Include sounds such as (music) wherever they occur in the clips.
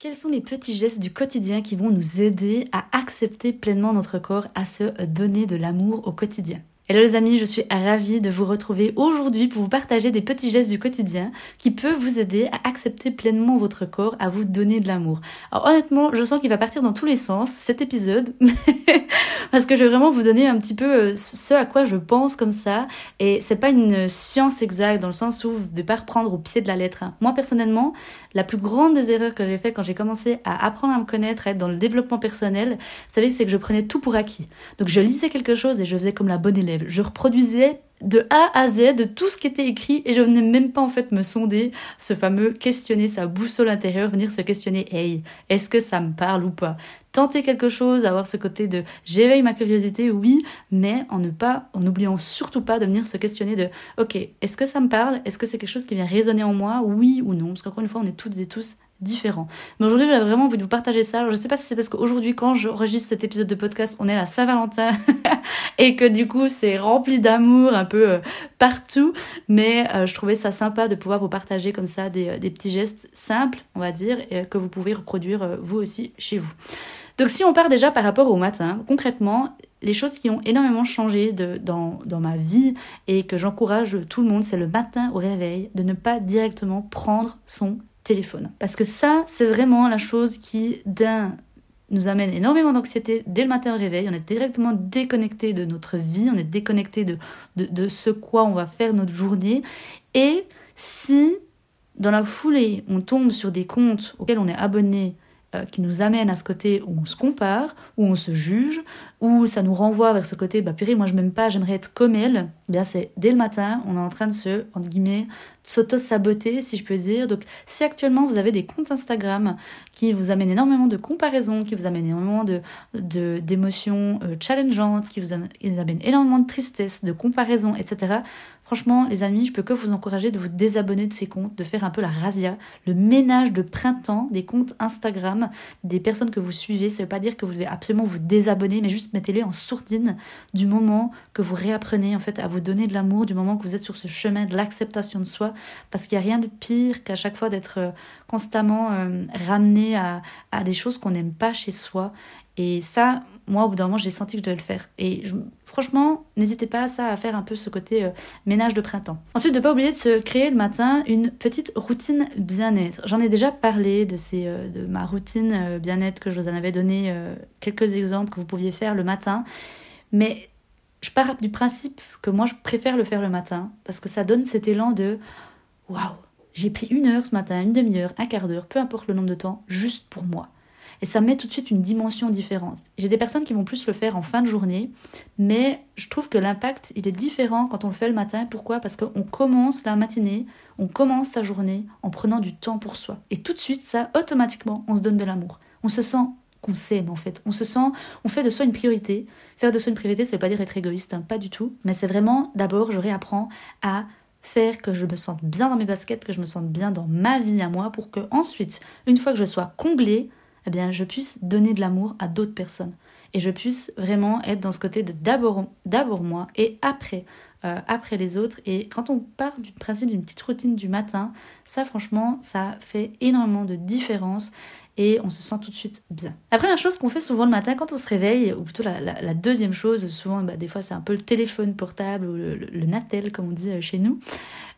Quels sont les petits gestes du quotidien qui vont nous aider à accepter pleinement notre corps, à se donner de l'amour au quotidien? Hello les amis, je suis ravie de vous retrouver aujourd'hui pour vous partager des petits gestes du quotidien qui peuvent vous aider à accepter pleinement votre corps, à vous donner de l'amour. Alors honnêtement, je sens qu'il va partir dans tous les sens cet épisode (laughs) parce que je vais vraiment vous donner un petit peu euh, ce à quoi je pense comme ça et c'est pas une science exacte dans le sens où vous ne devez pas reprendre au pied de la lettre. Moi personnellement, la plus grande des erreurs que j'ai fait quand j'ai commencé à apprendre à me connaître, à être dans le développement personnel, c'est que je prenais tout pour acquis. Donc je lisais quelque chose et je faisais comme la bonne élève je reproduisais de A à Z de tout ce qui était écrit et je venais même pas en fait me sonder ce fameux questionner sa boussole intérieure, venir se questionner hey, est-ce que ça me parle ou pas? Tenter quelque chose, avoir ce côté de j'éveille ma curiosité, oui, mais en ne pas en n'oubliant surtout pas de venir se questionner de OK, est-ce que ça me parle? Est-ce que c'est quelque chose qui vient résonner en moi? Oui ou non? Parce qu'encore une fois, on est toutes et tous différent. Mais aujourd'hui, j'avais vraiment envie de vous partager ça. Alors, je sais pas si c'est parce qu'aujourd'hui, quand j'enregistre cet épisode de podcast, on est à la Saint-Valentin (laughs) et que du coup, c'est rempli d'amour un peu euh, partout. Mais euh, je trouvais ça sympa de pouvoir vous partager comme ça des, euh, petits gestes simples, on va dire, que vous pouvez reproduire vous aussi chez vous. Donc, si on part déjà par rapport au matin, concrètement, les choses qui ont énormément changé dans, dans ma vie et que j'encourage tout le monde, c'est le matin au réveil de ne pas directement prendre son Parce que ça, c'est vraiment la chose qui, d'un, nous amène énormément d'anxiété dès le matin au réveil. On est directement déconnecté de notre vie, on est déconnecté de, de, de, ce quoi on va faire notre journée. Et si, dans la foulée, on tombe sur des comptes auxquels on est abonné, euh, qui nous amènent à ce côté où on se compare, où on se juge, où ça nous renvoie vers ce côté, bah purée, moi je m'aime pas, j'aimerais être comme elle, eh bien c'est dès le matin, on est en train de se, entre guillemets, s'auto-saboter, si je peux dire. Donc, si actuellement vous avez des comptes Instagram qui vous amènent énormément de comparaisons, qui vous amènent énormément de, d'émotions euh, challengeantes, qui vous amènent, énormément de tristesse, de comparaisons, etc. Franchement, les amis, je peux que vous encourager de vous désabonner de ces comptes, de faire un peu la razzia, le ménage de printemps des comptes Instagram des personnes que vous suivez. Ça veut pas dire que vous devez absolument vous désabonner, mais juste mettez-les en sourdine du moment que vous réapprenez en fait à vous donner de l'amour, du moment que vous êtes sur ce chemin de l'acceptation de soi, parce qu'il n'y a rien de pire qu'à chaque fois d'être euh, constamment euh, ramené à des choses qu'on n'aime pas chez soi. Et ça, moi, au bout d'un moment, j'ai senti que je devais le faire. Et franchement, n'hésitez pas à ça, à faire un peu ce côté euh, ménage de printemps. Ensuite, ne pas oublier de se créer le matin une petite routine bien-être. J'en ai déjà parlé de, ces, de ma routine bien-être que je vous en avais donné quelques exemples que vous pouviez faire le matin. Mais je pars du principe que moi, je préfère le faire le matin parce que ça donne cet élan de waouh, j'ai pris une heure ce matin, une demi-heure, un quart d'heure, peu importe le nombre de temps, juste pour moi. Et ça met tout de suite une dimension différente. J'ai des personnes qui vont plus le faire en fin de journée, mais je trouve que l'impact, il est différent quand on le fait le matin. Pourquoi? Parce qu'on commence la matinée, on commence sa journée en prenant du temps pour soi. Et tout de suite, ça, automatiquement, on se donne de l'amour. On se sent qu'on s'aime en fait. On se sent, on fait de soi une priorité. Faire de soi une priorité, ça veut pas dire être égoïste, hein, pas du tout. Mais c'est vraiment, d'abord, je réapprends à faire que je me sente bien dans mes baskets, que je me sente bien dans ma vie à moi, pour que ensuite, une fois que je sois comblée, eh bien, je puisse donner de l'amour à d'autres personnes. Et je puisse vraiment être dans ce côté de d'abord, moi et après, euh, après les autres. Et quand on part du principe d'une petite routine du matin, ça franchement, ça fait énormément de différence et on se sent tout de suite bien. La première chose qu'on fait souvent le matin quand on se réveille, ou plutôt la, deuxième chose, souvent bah, des fois c'est un peu le téléphone portable ou le, le, Natel comme on dit euh, chez nous,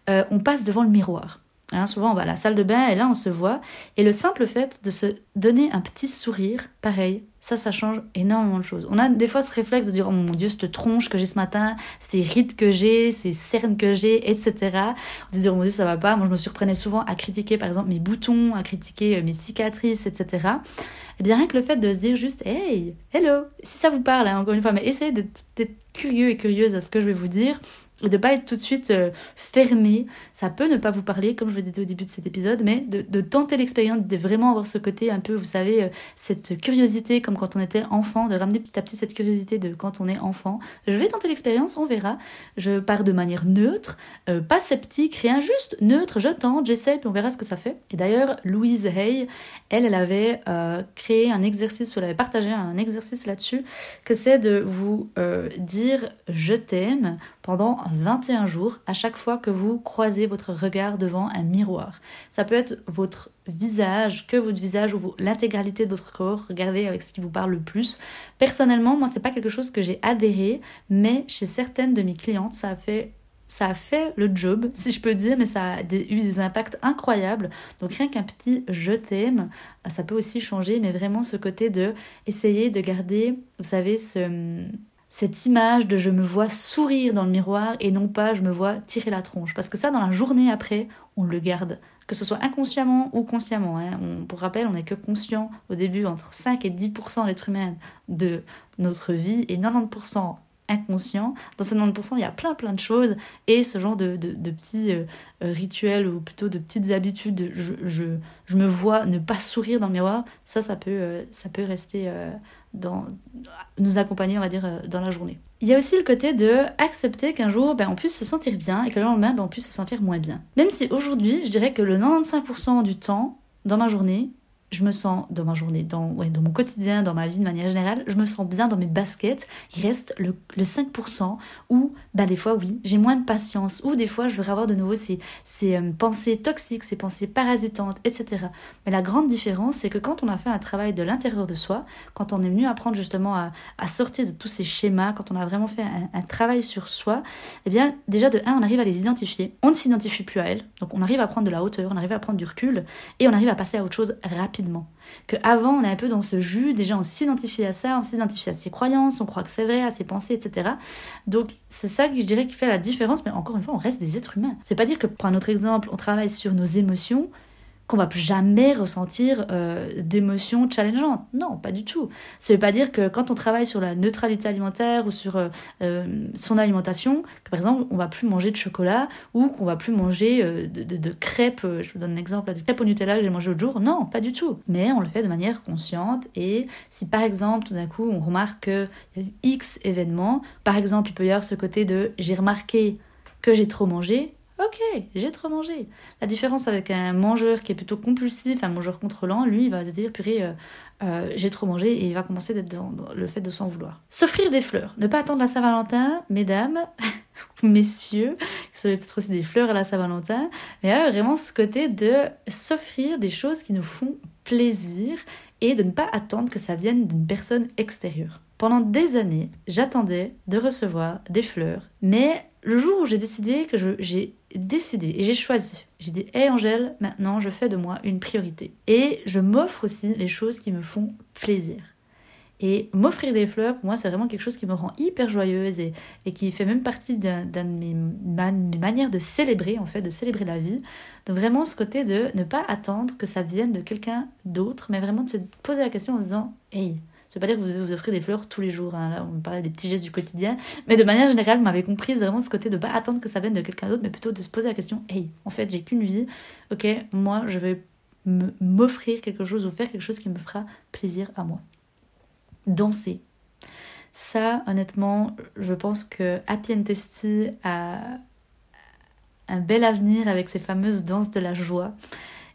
euh, on passe devant le miroir. Hein, souvent, on va à la salle de bain et là, on se voit. Et le simple fait de se donner un petit sourire, pareil, ça, ça change énormément de choses. On a des fois ce réflexe de dire, oh mon dieu, cette tronche que j'ai ce matin, ces rides que j'ai, ces cernes que j'ai, etc. On se dit, oh mon dieu, ça va pas. Moi, je me surprenais souvent à critiquer, par exemple, mes boutons, à critiquer euh, mes cicatrices, etc. Et eh bien, rien que le fait de se dire juste, hey, hello, si ça vous parle, hein, encore une fois, mais essayez d'être curieux et curieuse à ce que je vais vous dire et de pas être tout de suite euh, fermé. Ça peut ne pas vous parler, comme je vous disais au début de cet épisode, mais de, tenter l'expérience, de vraiment avoir ce côté un peu, vous savez, euh, cette curiosité comme quand on était enfant, de ramener petit à petit cette curiosité de quand on est enfant. Je vais tenter l'expérience, on verra. Je pars de manière neutre, euh, pas sceptique, rien, juste neutre. Je tente, j'essaie, puis on verra ce que ça fait. Et d'ailleurs, Louise Hay, elle, elle avait créé un exercice, elle avait partagé un exercice là-dessus, que c'est de vous dire je t'aime pendant 21 jours à chaque fois que vous croisez votre regard devant un miroir. Ça peut être votre visage, que votre visage ou l'intégralité de votre corps. Regardez avec ce qui vous parle le plus. Personnellement, moi, c'est pas quelque chose que j'ai adhéré, mais chez certaines de mes clientes, ça a fait ça a fait le job, (laughs) si je peux dire, mais ça a eu des impacts incroyables. Donc rien qu'un petit je t'aime, ça peut aussi changer, mais vraiment ce côté de essayer de garder, vous savez, ce, cette image de je me vois sourire dans le miroir et non pas je me vois tirer la tronche. Parce que ça, dans la journée après, on le garde. Que ce soit inconsciemment ou consciemment. Hein. pour rappel, on n'est que conscient au début entre 5 et 10% l'être humain de notre vie et 90% inconscient. Dans ces 90%, il y a plein plein de choses et ce genre de, de, petits euh, euh, rituels ou plutôt de petites habitudes, je, je, me vois ne pas sourire dans le miroir, ça, ça peut, euh, ça peut rester dans, nous accompagner, on va dire, dans la journée. Il y a aussi le côté de accepter qu'un jour, ben, on puisse se sentir bien et que le lendemain, ben, on puisse se sentir moins bien. Même si aujourd'hui, je dirais que le 95% du temps, dans ma journée, je me sens dans ma journée, dans, mon quotidien, dans ma vie de manière générale, je me sens bien dans mes baskets. Il reste le, le 5% où, bah, des fois, oui, j'ai moins de patience, ou des fois, je vais avoir de nouveau ces, euh, pensées toxiques, ces pensées parasitantes, etc. Mais la grande différence, c'est que quand on a fait un travail de l'intérieur de soi, quand on est venu apprendre justement à, sortir de tous ces schémas, quand on a vraiment fait un, un travail sur soi, eh bien, déjà, de un, on arrive à les identifier. On ne s'identifie plus à elles. Donc, on arrive à prendre de la hauteur, on arrive à prendre du recul, et on arrive à passer à autre chose rapidement que avant, on est un peu dans ce jus, déjà on s'identifie à ça, on s'identifie à ses croyances, on croit que c'est vrai, à ses pensées, etc. Donc c'est ça que je dirais qui fait la différence, mais encore une fois, on reste des êtres humains. C'est pas dire que, pour un autre exemple, on travaille sur nos émotions, qu'on va plus jamais ressentir euh, d'émotions challengeantes. Non, pas du tout. Ça veut pas dire que quand on travaille sur la neutralité alimentaire ou sur euh, euh, son alimentation, que par exemple on va plus manger de chocolat ou qu'on va plus manger de, crêpes. je vous donne un exemple de crêpes au Nutella que j'ai mangé l'autre jour. Non, pas du tout. Mais on le fait de manière consciente et si par exemple tout d'un coup on remarque qu'il y a eu X événements, par exemple il peut y avoir ce côté de j'ai remarqué que j'ai trop mangé, Ok, j'ai trop mangé. La différence avec un mangeur qui est plutôt compulsif, un mangeur contrôlant, lui, il va se dire, purée, euh, euh, j'ai trop mangé et il va commencer d'être dans, le fait de s'en vouloir. S'offrir des fleurs. Ne pas attendre la Saint-Valentin, mesdames, (laughs) messieurs, ça veut peut-être aussi des fleurs à la Saint-Valentin, mais a vraiment ce côté de s'offrir des choses qui nous font plaisir et de ne pas attendre que ça vienne d'une personne extérieure. Pendant des années, j'attendais de recevoir des fleurs, mais le jour où j'ai décidé que j'ai décidé et j'ai choisi, j'ai dit Hé Angèle, maintenant je fais de moi une priorité. Et je m'offre aussi les choses qui me font plaisir. Et m'offrir des fleurs, pour moi, c'est vraiment quelque chose qui me rend hyper joyeuse et, qui fait même partie d'une de mes, mes, manières de célébrer, en fait, de célébrer la vie. Donc vraiment ce côté de ne pas attendre que ça vienne de quelqu'un d'autre, mais vraiment de se poser la question en se disant Hey, ça veut pas dire que vous devez vous offrir des fleurs tous les jours. Hein. Là, on parlait des petits gestes du quotidien. Mais de manière générale, vous m'avez compris vraiment ce côté de pas attendre que ça vienne de quelqu'un d'autre, mais plutôt de se poser la question Hey, en fait, j'ai qu'une vie. Ok, moi, je vais m'offrir quelque chose ou faire quelque chose qui me fera plaisir à moi. Danser. Ça, honnêtement, je pense que Happy and Testy a un bel avenir avec ces fameuses danses de la joie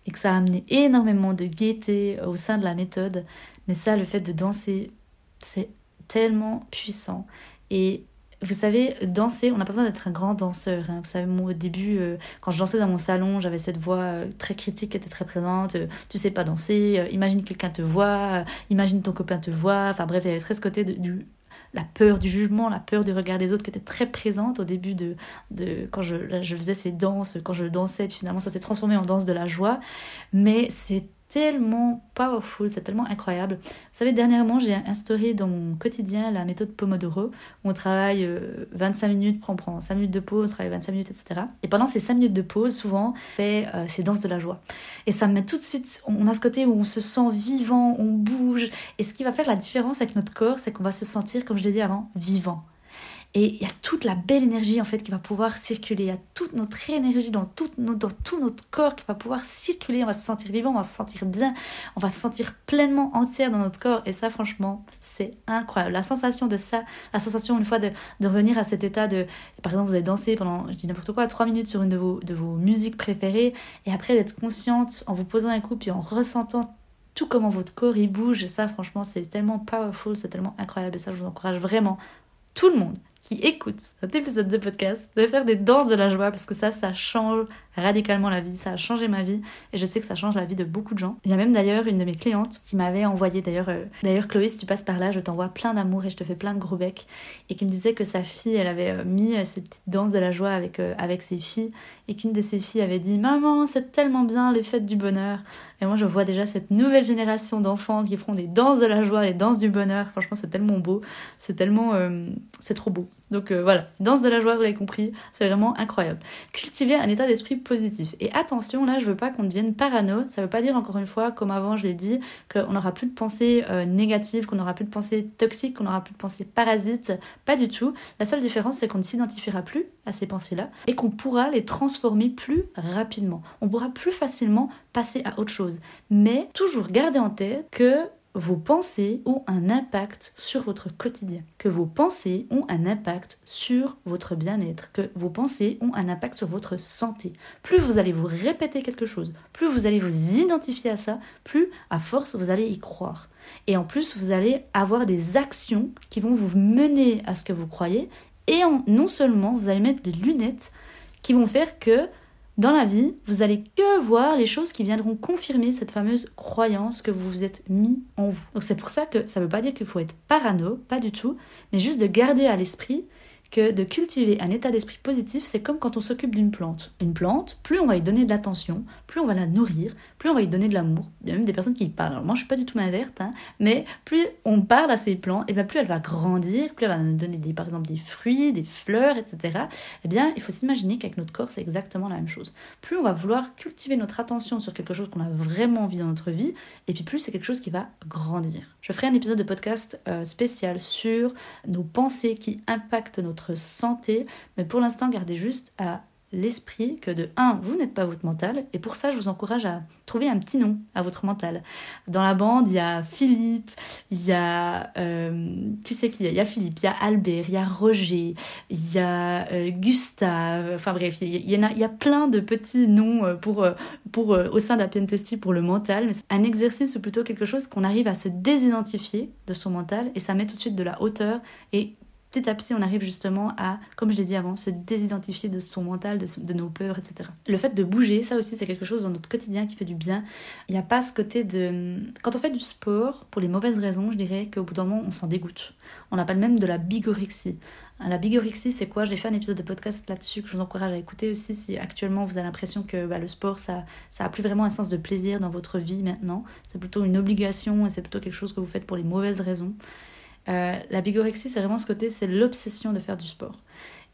et que ça a amené énormément de gaieté au sein de la méthode. Mais ça, le fait de danser, c'est tellement puissant. Et vous savez, danser, on n'a pas besoin d'être un grand danseur. Hein. Vous savez, moi, au début, euh, quand je dansais dans mon salon, j'avais cette voix euh, très critique qui était très présente. Euh, tu sais pas danser, imagine quelqu'un te voit, imagine ton copain te voit. Enfin bref, il y avait très ce côté de, du la peur du jugement, la peur du regard des autres qui était très présente au début de, de quand je, je faisais ces danses, quand je dansais, puis finalement ça s'est transformé en danse de la joie. Mais c'est tellement powerful, c'est tellement incroyable. Vous savez, dernièrement, j'ai instauré dans mon quotidien la méthode Pomodoro, où on travaille 25 euh, minutes, on prend 5 minutes de pause, on travaille 25 minutes, etc. Et pendant ces 5 minutes de pause, souvent, on fait euh, ces danses de la joie. Et ça me met tout de suite, on a ce côté où on se sent vivant, on bouge. Et ce qui va faire la différence avec notre corps, c'est qu'on va se sentir, comme je l'ai dit avant, vivant. Et il y a toute la belle énergie en fait qui va pouvoir circuler. Il y a toute notre énergie dans tout, notre corps qui va pouvoir circuler. On va se sentir vivant, on va se sentir bien, on va se sentir pleinement entière dans notre corps. Et ça, franchement, c'est incroyable. La sensation de ça, la sensation une fois de, de revenir à cet état de, par exemple, vous avez dansé pendant, je dis n'importe quoi, trois minutes sur une de vos, de vos musiques préférées, et après d'être consciente en vous posant un coup, puis en ressentant tout comment votre corps il bouge. Et ça, franchement, c'est tellement powerful, c'est tellement incroyable. Et ça, je vous encourage vraiment tout le monde qui écoute cet épisode de podcast de faire des danses de la joie parce que ça, ça change radicalement la vie, ça a changé ma vie et je sais que ça change la vie de beaucoup de gens. Il y a même d'ailleurs une de mes clientes qui m'avait envoyé d'ailleurs, euh, d'ailleurs Chloé, si tu passes par là, je t'envoie plein d'amour et je te fais plein de gros becs et qui me disait que sa fille, elle avait euh, mis euh, ces petites danses de la joie avec, avec ses filles et qu'une de ses filles avait dit Maman, c'est tellement bien les fêtes du bonheur. Et moi, je vois déjà cette nouvelle génération d'enfants qui feront des danses de la joie, et danses du bonheur. Franchement, c'est tellement beau, c'est tellement. c'est trop beau. Donc euh, voilà, danse de la joie, vous l'avez compris, c'est vraiment incroyable. Cultiver un état d'esprit positif. Et attention, là, je veux pas qu'on devienne parano. Ça veut pas dire, encore une fois, comme avant, je l'ai dit, qu'on n'aura plus de pensées euh, négatives, qu'on n'aura plus de pensées toxiques, qu'on n'aura plus de pensées parasites. Pas du tout. La seule différence, c'est qu'on ne s'identifiera plus à ces pensées-là et qu'on pourra les transformer plus rapidement. On pourra plus facilement passer à autre chose. Mais toujours garder en tête que vos pensées ont un impact sur votre quotidien, que vos pensées ont un impact sur votre bien-être, que vos pensées ont un impact sur votre santé. Plus vous allez vous répéter quelque chose, plus vous allez vous identifier à ça, plus à force vous allez y croire. Et en plus, vous allez avoir des actions qui vont vous mener à ce que vous croyez. Et non seulement, vous allez mettre des lunettes qui vont faire que dans la vie, vous allez que voir les choses qui viendront confirmer cette fameuse croyance que vous vous êtes mis en vous. Donc c'est pour ça que ça ne veut pas dire qu'il faut être parano, pas du tout, mais juste de garder à l'esprit que de cultiver un état d'esprit positif, c'est comme quand on s'occupe d'une plante. Une plante, plus on va y donner de l'attention, plus on va la nourrir, plus on va y donner de l'amour. Il y a même des personnes qui y parlent. Alors moi, je suis pas du tout m'averte, hein, mais plus on parle à ces plantes, et bien plus elle va grandir, plus elle va nous donner des, par exemple des fruits, des fleurs, etc. Eh bien, il faut s'imaginer qu'avec notre corps, c'est exactement la même chose. Plus on va vouloir cultiver notre attention sur quelque chose qu'on a vraiment envie dans notre vie, et puis plus c'est quelque chose qui va grandir. Je ferai un épisode de podcast euh, spécial sur nos pensées qui impactent notre santé, mais pour l'instant, gardez juste à l'esprit que de 1, vous n'êtes pas votre mental, et pour ça, je vous encourage à trouver un petit nom à votre mental. Dans la bande, il y a Philippe, il y a... Euh, qui c'est qu'il y a? Il y a Philippe, il y a Albert, il y a Roger, il y a euh, Gustave, enfin bref, il y, a, il y a plein de petits noms euh, pour, pour, au sein d'Appian Testy pour le mental, mais un exercice ou plutôt quelque chose qu'on arrive à se désidentifier de son mental, et ça met tout de suite de la hauteur, et petit à petit, on arrive justement à, comme je l'ai dit avant, se désidentifier de son mental, de, nos peurs, etc. Le fait de bouger, ça aussi, c'est quelque chose dans notre quotidien qui fait du bien. Il n'y a pas ce côté de... Quand on fait du sport, pour les mauvaises raisons, je dirais qu'au bout d'un moment, on s'en dégoûte. On appelle même de la bigorexie. La bigorexie, c'est quoi? J'ai fait un épisode de podcast là-dessus que je vous encourage à écouter aussi si actuellement vous avez l'impression que bah, le sport, ça, ça plus vraiment un sens de plaisir dans votre vie maintenant. C'est plutôt une obligation et c'est plutôt quelque chose que vous faites pour les mauvaises raisons. Euh, la bigorexie, c'est vraiment ce côté, c'est l'obsession de faire du sport.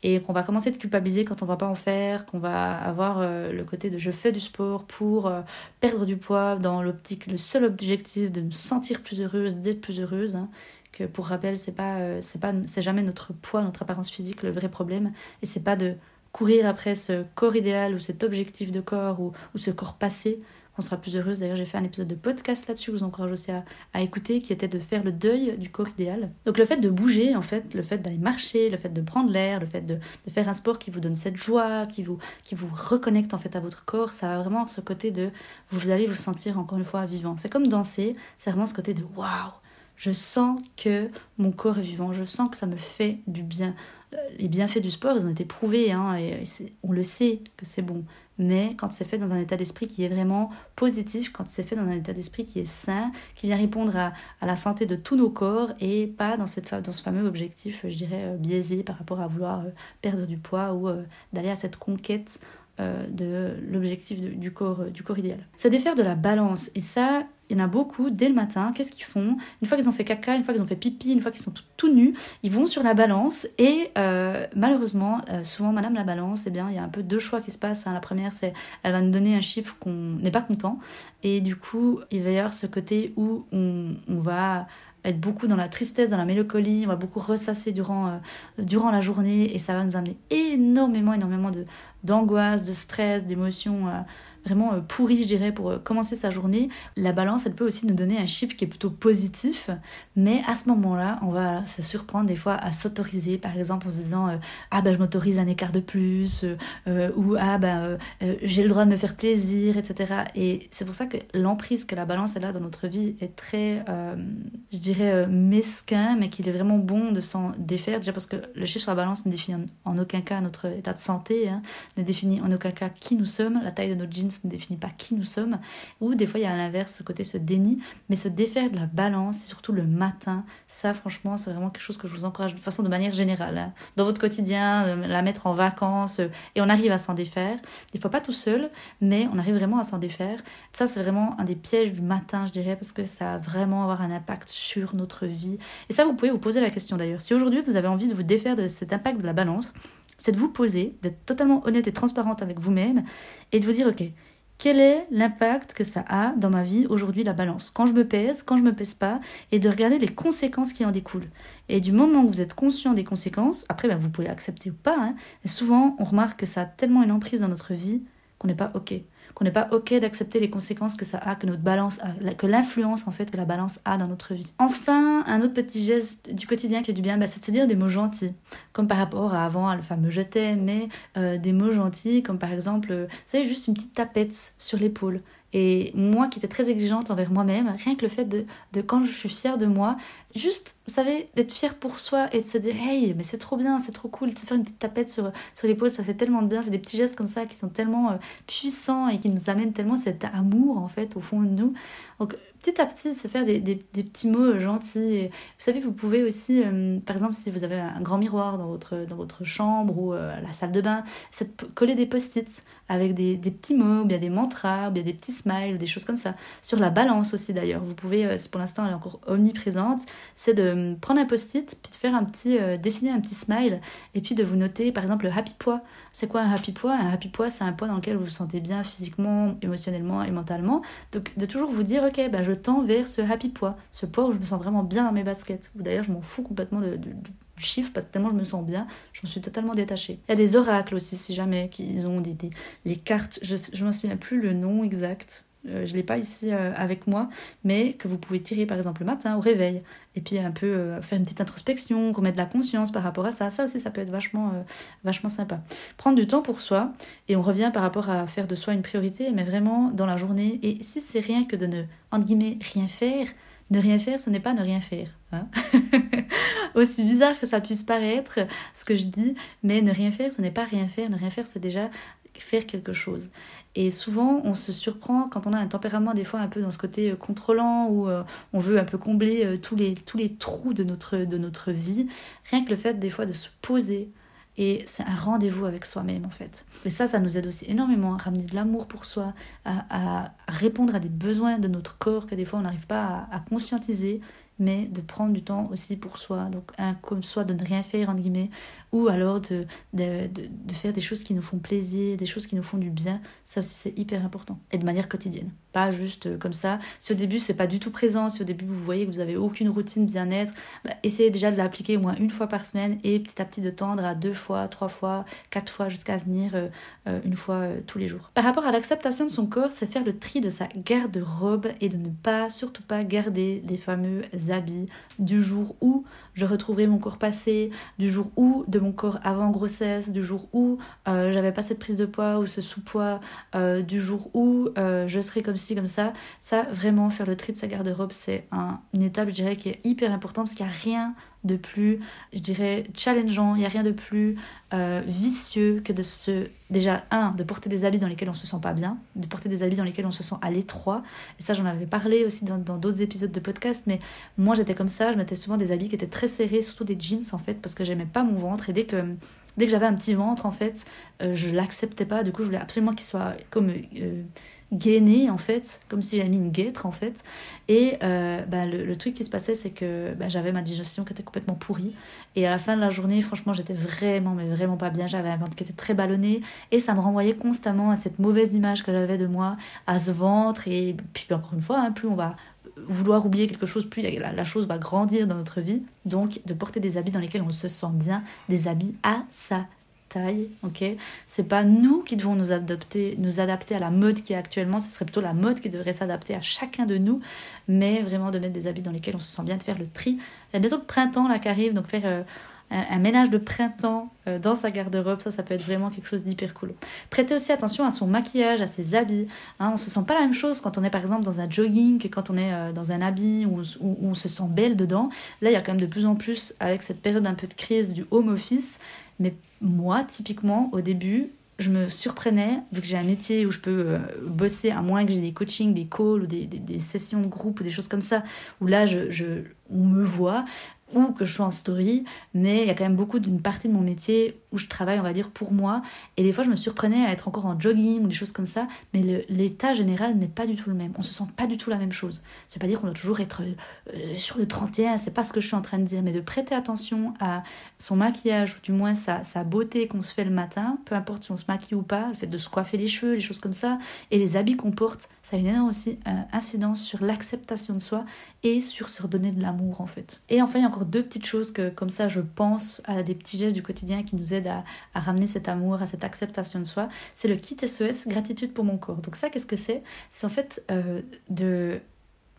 Et qu'on va commencer de culpabiliser quand on va pas en faire, qu'on va avoir euh, le côté de je fais du sport pour euh, perdre du poids dans l'optique, le seul objectif de me sentir plus heureuse, d'être plus heureuse. Hein. que pour rappel, c'est pas, c'est pas, c'est jamais notre poids, notre apparence physique le vrai problème, et c'est pas de courir après ce corps idéal ou cet objectif de corps ou, ou ce corps passé qu'on sera plus heureuse. D'ailleurs, j'ai fait un épisode de podcast là-dessus, je vous encourage aussi à, écouter, qui était de faire le deuil du corps idéal. Donc le fait de bouger, en fait, le fait d'aller marcher, le fait de prendre l'air, le fait de, faire un sport qui vous donne cette joie, qui vous, qui vous reconnecte en fait à votre corps, ça a vraiment ce côté de vous allez vous sentir encore une fois vivant. C'est comme danser, c'est vraiment ce côté de waouh, je sens que mon corps est vivant, je sens que ça me fait du bien. Euh, les bienfaits du sport, ils ont été prouvés, hein, on le sait que c'est bon mais quand c'est fait dans un état d'esprit qui est vraiment positif, quand c'est fait dans un état d'esprit qui est sain, qui vient répondre à, la santé de tous nos corps et pas dans, ce fameux objectif, je dirais, euh, biaisé par rapport à vouloir euh, perdre du poids ou d'aller à cette conquête de l'objectif du corps, du corps idéal. Se défaire de la balance, et ça, il y en a beaucoup, dès le matin, qu'est-ce qu'ils font? Une fois qu'ils ont fait caca, une fois qu'ils ont fait pipi, une fois qu'ils sont tout, nus, ils vont sur la balance et euh, malheureusement, euh, souvent, Madame la balance, eh bien, il y a un peu deux choix qui se passent. Hein. La première, c'est elle va nous donner un chiffre qu'on n'est pas content et du coup, il va y avoir ce côté où on, va être beaucoup dans la tristesse, dans la mélancolie, on va beaucoup ressasser durant, euh, durant la journée et ça va nous amener énormément, énormément de, d'angoisse, de stress, d'émotions vraiment pourri, je dirais, pour commencer sa journée, la balance, elle peut aussi nous donner un chiffre qui est plutôt positif, mais à ce moment-là, on va se surprendre des fois à s'autoriser, par exemple en se disant ah ben je m'autorise un écart de plus, ou ah ben j'ai le droit de me faire plaisir, etc. Et c'est pour ça que l'emprise que la balance elle a dans notre vie est très, je dirais, mesquin, mais qu'il est vraiment bon de s'en défaire, déjà parce que le chiffre sur la balance ne définit en aucun cas notre état de santé, hein, ne définit en aucun cas qui nous sommes, la taille de notre jeans ne définit pas qui nous sommes, ou des fois il y a à l'inverse ce côté se déni, mais se défaire de la balance, surtout le matin, ça franchement c'est vraiment quelque chose que je vous encourage de façon de manière générale, hein. dans votre quotidien, la mettre en vacances, euh, et on arrive à s'en défaire, des fois pas tout seul, mais on arrive vraiment à s'en défaire. Ça c'est vraiment un des pièges du matin je dirais, parce que ça va vraiment avoir un impact sur notre vie. Et ça vous pouvez vous poser la question d'ailleurs, si aujourd'hui vous avez envie de vous défaire de cet impact de la balance, c'est de vous poser, d'être totalement honnête et transparente avec vous-même et de vous dire, ok, quel est l'impact que ça a dans ma vie aujourd'hui la balance? Quand je me pèse, quand je me pèse pas, et de regarder les conséquences qui en découlent. Et du moment où vous êtes conscient des conséquences, après ben, vous pouvez accepter ou pas, hein, souvent on remarque que ça a tellement une emprise dans notre vie qu'on n'est pas ok qu'on n'est pas ok d'accepter les conséquences que ça a, que notre balance a, que l'influence en fait que la balance a dans notre vie. Enfin, un autre petit geste du quotidien qui fait du bien, bah, c'est de se dire des mots gentils, comme par rapport à avant le fameux je t'aime, mais euh, des mots gentils, comme par exemple, euh, vous savez, juste une petite tapette sur l'épaule. Et moi qui étais très exigeante envers moi-même, rien que le fait de, de quand je suis fière de moi, juste, vous savez, d'être fière pour soi et de se dire, hey, mais c'est trop bien, c'est trop cool, de se faire une petite tapette sur, sur l'épaule, ça fait tellement de bien. C'est des petits gestes comme ça qui sont tellement euh, puissants et qui nous amènent tellement cet amour, en fait, au fond de nous. Donc, petit à petit, se faire des, des, petits mots gentils. Vous savez, vous pouvez aussi, euh, par exemple, si vous avez un grand miroir dans votre, dans votre chambre ou euh, la salle de bain, coller des post-it avec des, des, petits mots, ou bien des mantras, ou bien des petits smiles, des choses comme ça. Sur la balance aussi, d'ailleurs. Vous pouvez, pour l'instant, elle est encore omniprésente, c'est de prendre un post-it, puis de faire un petit, euh, dessiner un petit smile, et puis de vous noter par exemple le happy poids. C'est quoi un happy poids Un happy poids, c'est un poids dans lequel vous vous sentez bien physiquement, émotionnellement et mentalement. Donc de toujours vous dire, ok, bah, je tends vers ce happy poids, ce poids où je me sens vraiment bien dans mes baskets. D'ailleurs, je m'en fous complètement du chiffre parce que tellement je me sens bien, je me suis totalement détachée. Il y a des oracles aussi, si jamais, qu'ils ont des, les cartes, je ne me souviens plus le nom exact, euh, je ne l'ai pas ici euh, avec moi, mais que vous pouvez tirer par exemple le matin au réveil, et puis un peu euh, faire une petite introspection, remettre de la conscience par rapport à ça. Ça aussi, ça peut être vachement, vachement sympa. Prendre du temps pour soi, et on revient par rapport à faire de soi une priorité, mais vraiment dans la journée. Et si c'est rien que de ne, entre guillemets, rien faire, ne rien faire, ce n'est pas ne rien faire. Hein (laughs) Aussi bizarre que ça puisse paraître, ce que je dis, mais ne rien faire, ce n'est pas rien faire. Ne rien faire, c'est déjà faire quelque chose. Et souvent, on se surprend quand on a un tempérament des fois un peu dans ce côté euh, contrôlant où euh, on veut un peu combler euh, tous, les, tous les trous de notre, de notre vie. Rien que le fait des fois de se poser. Et c'est un rendez-vous avec soi-même en fait. Et ça, ça nous aide aussi énormément à ramener de l'amour pour soi, à, répondre à des besoins de notre corps que des fois on n'arrive pas à, à conscientiser mais de prendre du temps aussi pour soi. Donc, un, comme soit de ne rien faire, entre guillemets, ou alors de, de, de, faire des choses qui nous font plaisir, des choses qui nous font du bien. Ça aussi, c'est hyper important. Et de manière quotidienne. Pas juste euh, comme ça. Si au début, c'est pas du tout présent, si au début, vous voyez que vous avez aucune routine bien-être, bah, essayez déjà de l'appliquer au moins une fois par semaine et petit à petit de tendre à deux fois, trois fois, quatre fois jusqu'à venir euh, euh, une fois tous les jours. Par rapport à l'acceptation de son corps, c'est faire le tri de sa garde-robe et de ne pas, surtout pas, garder les fameux habits du jour où je retrouverai mon corps passé, du jour où de mon corps avant grossesse, du jour où euh, j'avais pas cette prise de poids ou ce sous-poids, euh, du jour où euh, je serai comme ci, comme ça. Ça, vraiment, faire le tri de sa garde-robe, c'est un, une étape, je dirais, qui est hyper importante parce qu'il n'y a rien de plus, je dirais, challengeant, il n'y a rien de plus euh, vicieux que de se, déjà, un, de porter des habits dans lesquels on se sent pas bien, de porter des habits dans lesquels on se sent à l'étroit. Et ça, j'en avais parlé aussi dans d'autres épisodes de podcast, mais moi, j'étais comme ça, je mettais souvent des habits qui étaient très serrés, surtout des jeans, en fait, parce que j'aimais pas mon ventre. Et dès que, j'avais un petit ventre, en fait, euh, je l'acceptais pas. Du coup, je voulais absolument qu'il soit comme... Euh, gainé en fait, comme si j'avais mis une guêtre en fait. Et euh, bah, le, truc qui se passait, c'est que bah, j'avais ma digestion qui était complètement pourrie. Et à la fin de la journée, franchement, j'étais vraiment, mais vraiment pas bien. J'avais un ventre qui était très ballonné et ça me renvoyait constamment à cette mauvaise image que j'avais de moi, à ce ventre. Et puis encore une fois, hein, plus on va vouloir oublier quelque chose, plus la, la, chose va grandir dans notre vie. Donc de porter des habits dans lesquels on se sent bien, des habits à sa taille, ok? C'est pas nous qui devons nous adapter, nous adapter à la mode qui est actuellement, ce serait plutôt la mode qui devrait s'adapter à chacun de nous, mais vraiment de mettre des habits dans lesquels on se sent bien, de faire le tri. Il y a bientôt le printemps là qui arrive, donc faire euh, un, ménage de printemps euh, dans sa garde-robe, ça, ça peut être vraiment quelque chose d'hyper cool. Prêtez aussi attention à son maquillage, à ses habits. Hein, on se sent pas la même chose quand on est par exemple dans un jogging que quand on est euh, dans un habit où, où, on se sent belle dedans. Là, il y a quand même de plus en plus, avec cette période un peu de crise du home office, mais moi, typiquement, au début, je me surprenais, vu que j'ai un métier où je peux euh, bosser, à moins que j'ai des coachings, des calls ou des, sessions de groupe ou des choses comme ça, où là, je, je, on me voit, ou que je sois en story, mais il y a quand même beaucoup d'une partie de mon métier où je travaille, on va dire, pour moi. Et des fois, je me surprenais à être encore en jogging ou des choses comme ça, mais l'état général n'est pas du tout le même. On se sent pas du tout la même chose. C'est pas dire qu'on doit toujours être euh, sur le 31, c'est pas ce que je suis en train de dire, mais de prêter attention à son maquillage, ou du moins sa, sa beauté qu'on se fait le matin, peu importe si on se maquille ou pas, le fait de se coiffer les cheveux, les choses comme ça, et les habits qu'on porte, ça a une énorme euh, incidence sur l'acceptation de soi et sur se redonner de l'amour en fait. Et enfin, il y a encore deux petites choses que comme ça je pense à des petits gestes du quotidien qui nous aident à, ramener cet amour, à cette acceptation de soi. C'est le kit SOS gratitude pour mon corps. Donc ça, qu'est-ce que c'est? C'est en fait euh, de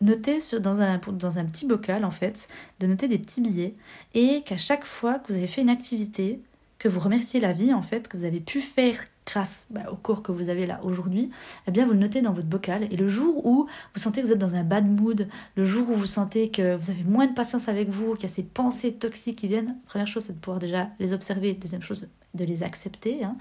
noter dans, un, dans un petit bocal en fait, de noter des petits billets et qu'à chaque fois que vous avez fait une activité, que vous remerciez la vie en fait, que vous avez pu faire grâce bah, au cours que vous avez là aujourd'hui, eh bien vous le notez dans votre bocal. Et le jour où vous sentez que vous êtes dans un bad mood, le jour où vous sentez que vous avez moins de patience avec vous, qu'il y a ces pensées toxiques qui viennent, première chose c'est de pouvoir déjà les observer. Deuxième chose, de les accepter. Hein.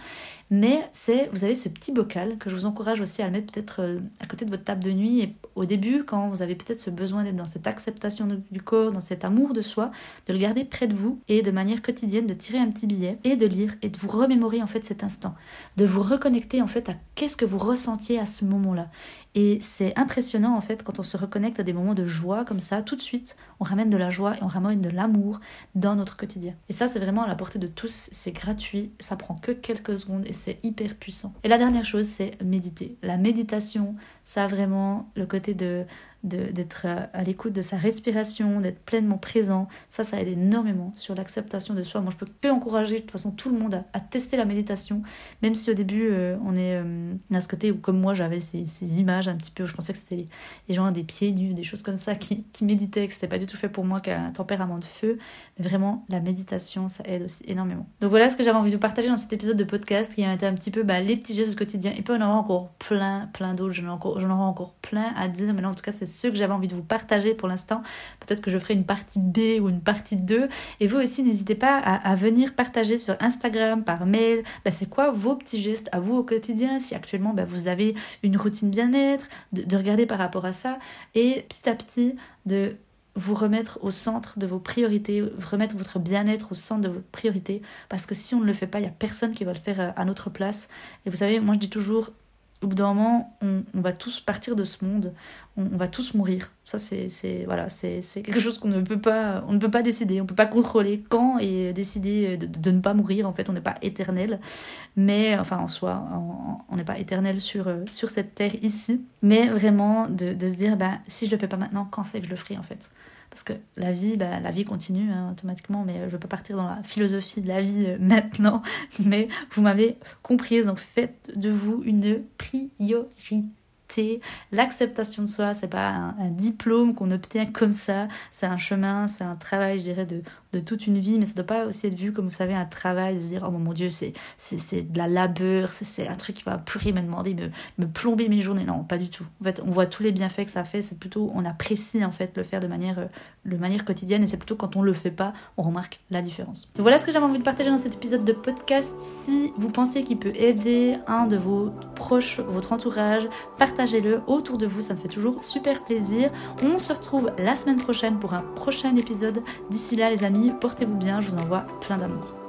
Mais c'est, vous avez ce petit bocal que je vous encourage aussi à le mettre peut-être euh, à côté de votre table de nuit. Et au début, quand vous avez peut-être ce besoin d'être dans cette acceptation du corps, dans cet amour de soi, de le garder près de vous et de manière quotidienne de tirer un petit billet et de lire et de vous remémorer en fait cet instant, de vous reconnecter en fait à qu'est-ce que vous ressentiez à ce moment-là. Et c'est impressionnant en fait quand on se reconnecte à des moments de joie comme ça, tout de suite, on ramène de la joie et on ramène de l'amour dans notre quotidien. Et ça, c'est vraiment à la portée de tous, c'est gratuit, ça prend que quelques secondes et c'est hyper puissant. Et la dernière chose, c'est méditer. La méditation, ça a vraiment le côté de d'être à l'écoute de sa respiration, d'être pleinement présent. Ça, ça aide énormément sur l'acceptation de soi. Moi, je peux que encourager de toute façon tout le monde à, tester la méditation, même si au début, euh, on est euh, à ce côté où, comme moi, j'avais ces, ces, images un petit peu où je pensais que c'était les, gens des pieds nus, des choses comme ça qui, qui méditaient, que c'était pas du tout fait pour moi, qu'un tempérament de feu. Mais vraiment, la méditation, ça aide aussi énormément. Donc voilà ce que j'avais envie de vous partager dans cet épisode de podcast qui a été un petit peu bah, les petits gestes du quotidien. Et puis, on en aura encore plein, plein d'autres. J'en aurai encore plein à dire, mais là, en tout cas, c'est ceux que j'avais envie de vous partager pour l'instant. Peut-être que je ferai une partie B ou une partie 2. Et vous aussi, n'hésitez pas à, venir partager sur Instagram, par mail, bah, c'est quoi vos petits gestes à vous au quotidien, si actuellement bah, vous avez une routine bien-être, de, regarder par rapport à ça, et petit à petit de vous remettre au centre de vos priorités, remettre votre bien-être au centre de vos priorités, parce que si on ne le fait pas, il n'y a personne qui va le faire euh, à notre place. Et vous savez, moi je dis toujours, au bout d'un moment, on, va tous partir de ce monde, on, va tous mourir. Ça, c'est voilà, c'est quelque chose qu'on ne peut pas, on ne peut pas décider, on ne peut pas contrôler quand et décider de, ne pas mourir. En fait, on n'est pas éternel, mais enfin en soi, on n'est pas éternel sur sur cette terre ici. Mais vraiment de, de se dire, bah si je le fais pas maintenant, quand c'est que je le ferai en fait? Parce que la vie, bah, la vie continue hein, automatiquement, mais je ne veux pas partir dans la philosophie de la vie euh, (laughs) maintenant, mais vous m'avez comprise, donc faites de vous une priorité L'acceptation de soi, c'est pas un, diplôme qu'on obtient comme ça, c'est un chemin, c'est un travail, je dirais, de, de toute une vie, mais ça doit pas aussi être vu comme vous savez un travail, de se dire oh mon dieu, c'est, c'est, de la labeur, c'est, un truc qui va me demander, me, me plomber mes journées. Non, pas du tout. En fait, on voit tous les bienfaits que ça fait, c'est plutôt, on apprécie en fait le faire de manière, euh, de manière quotidienne, et c'est plutôt quand on le fait pas, on remarque la différence. voilà ce que j'avais envie de partager dans cet épisode de podcast. Si vous pensez qu'il peut aider un de vos proches, votre entourage, partagez partagez-le autour de vous, ça me fait toujours super plaisir. On se retrouve la semaine prochaine pour un prochain épisode. D'ici là les amis, portez-vous bien, je vous envoie plein d'amour.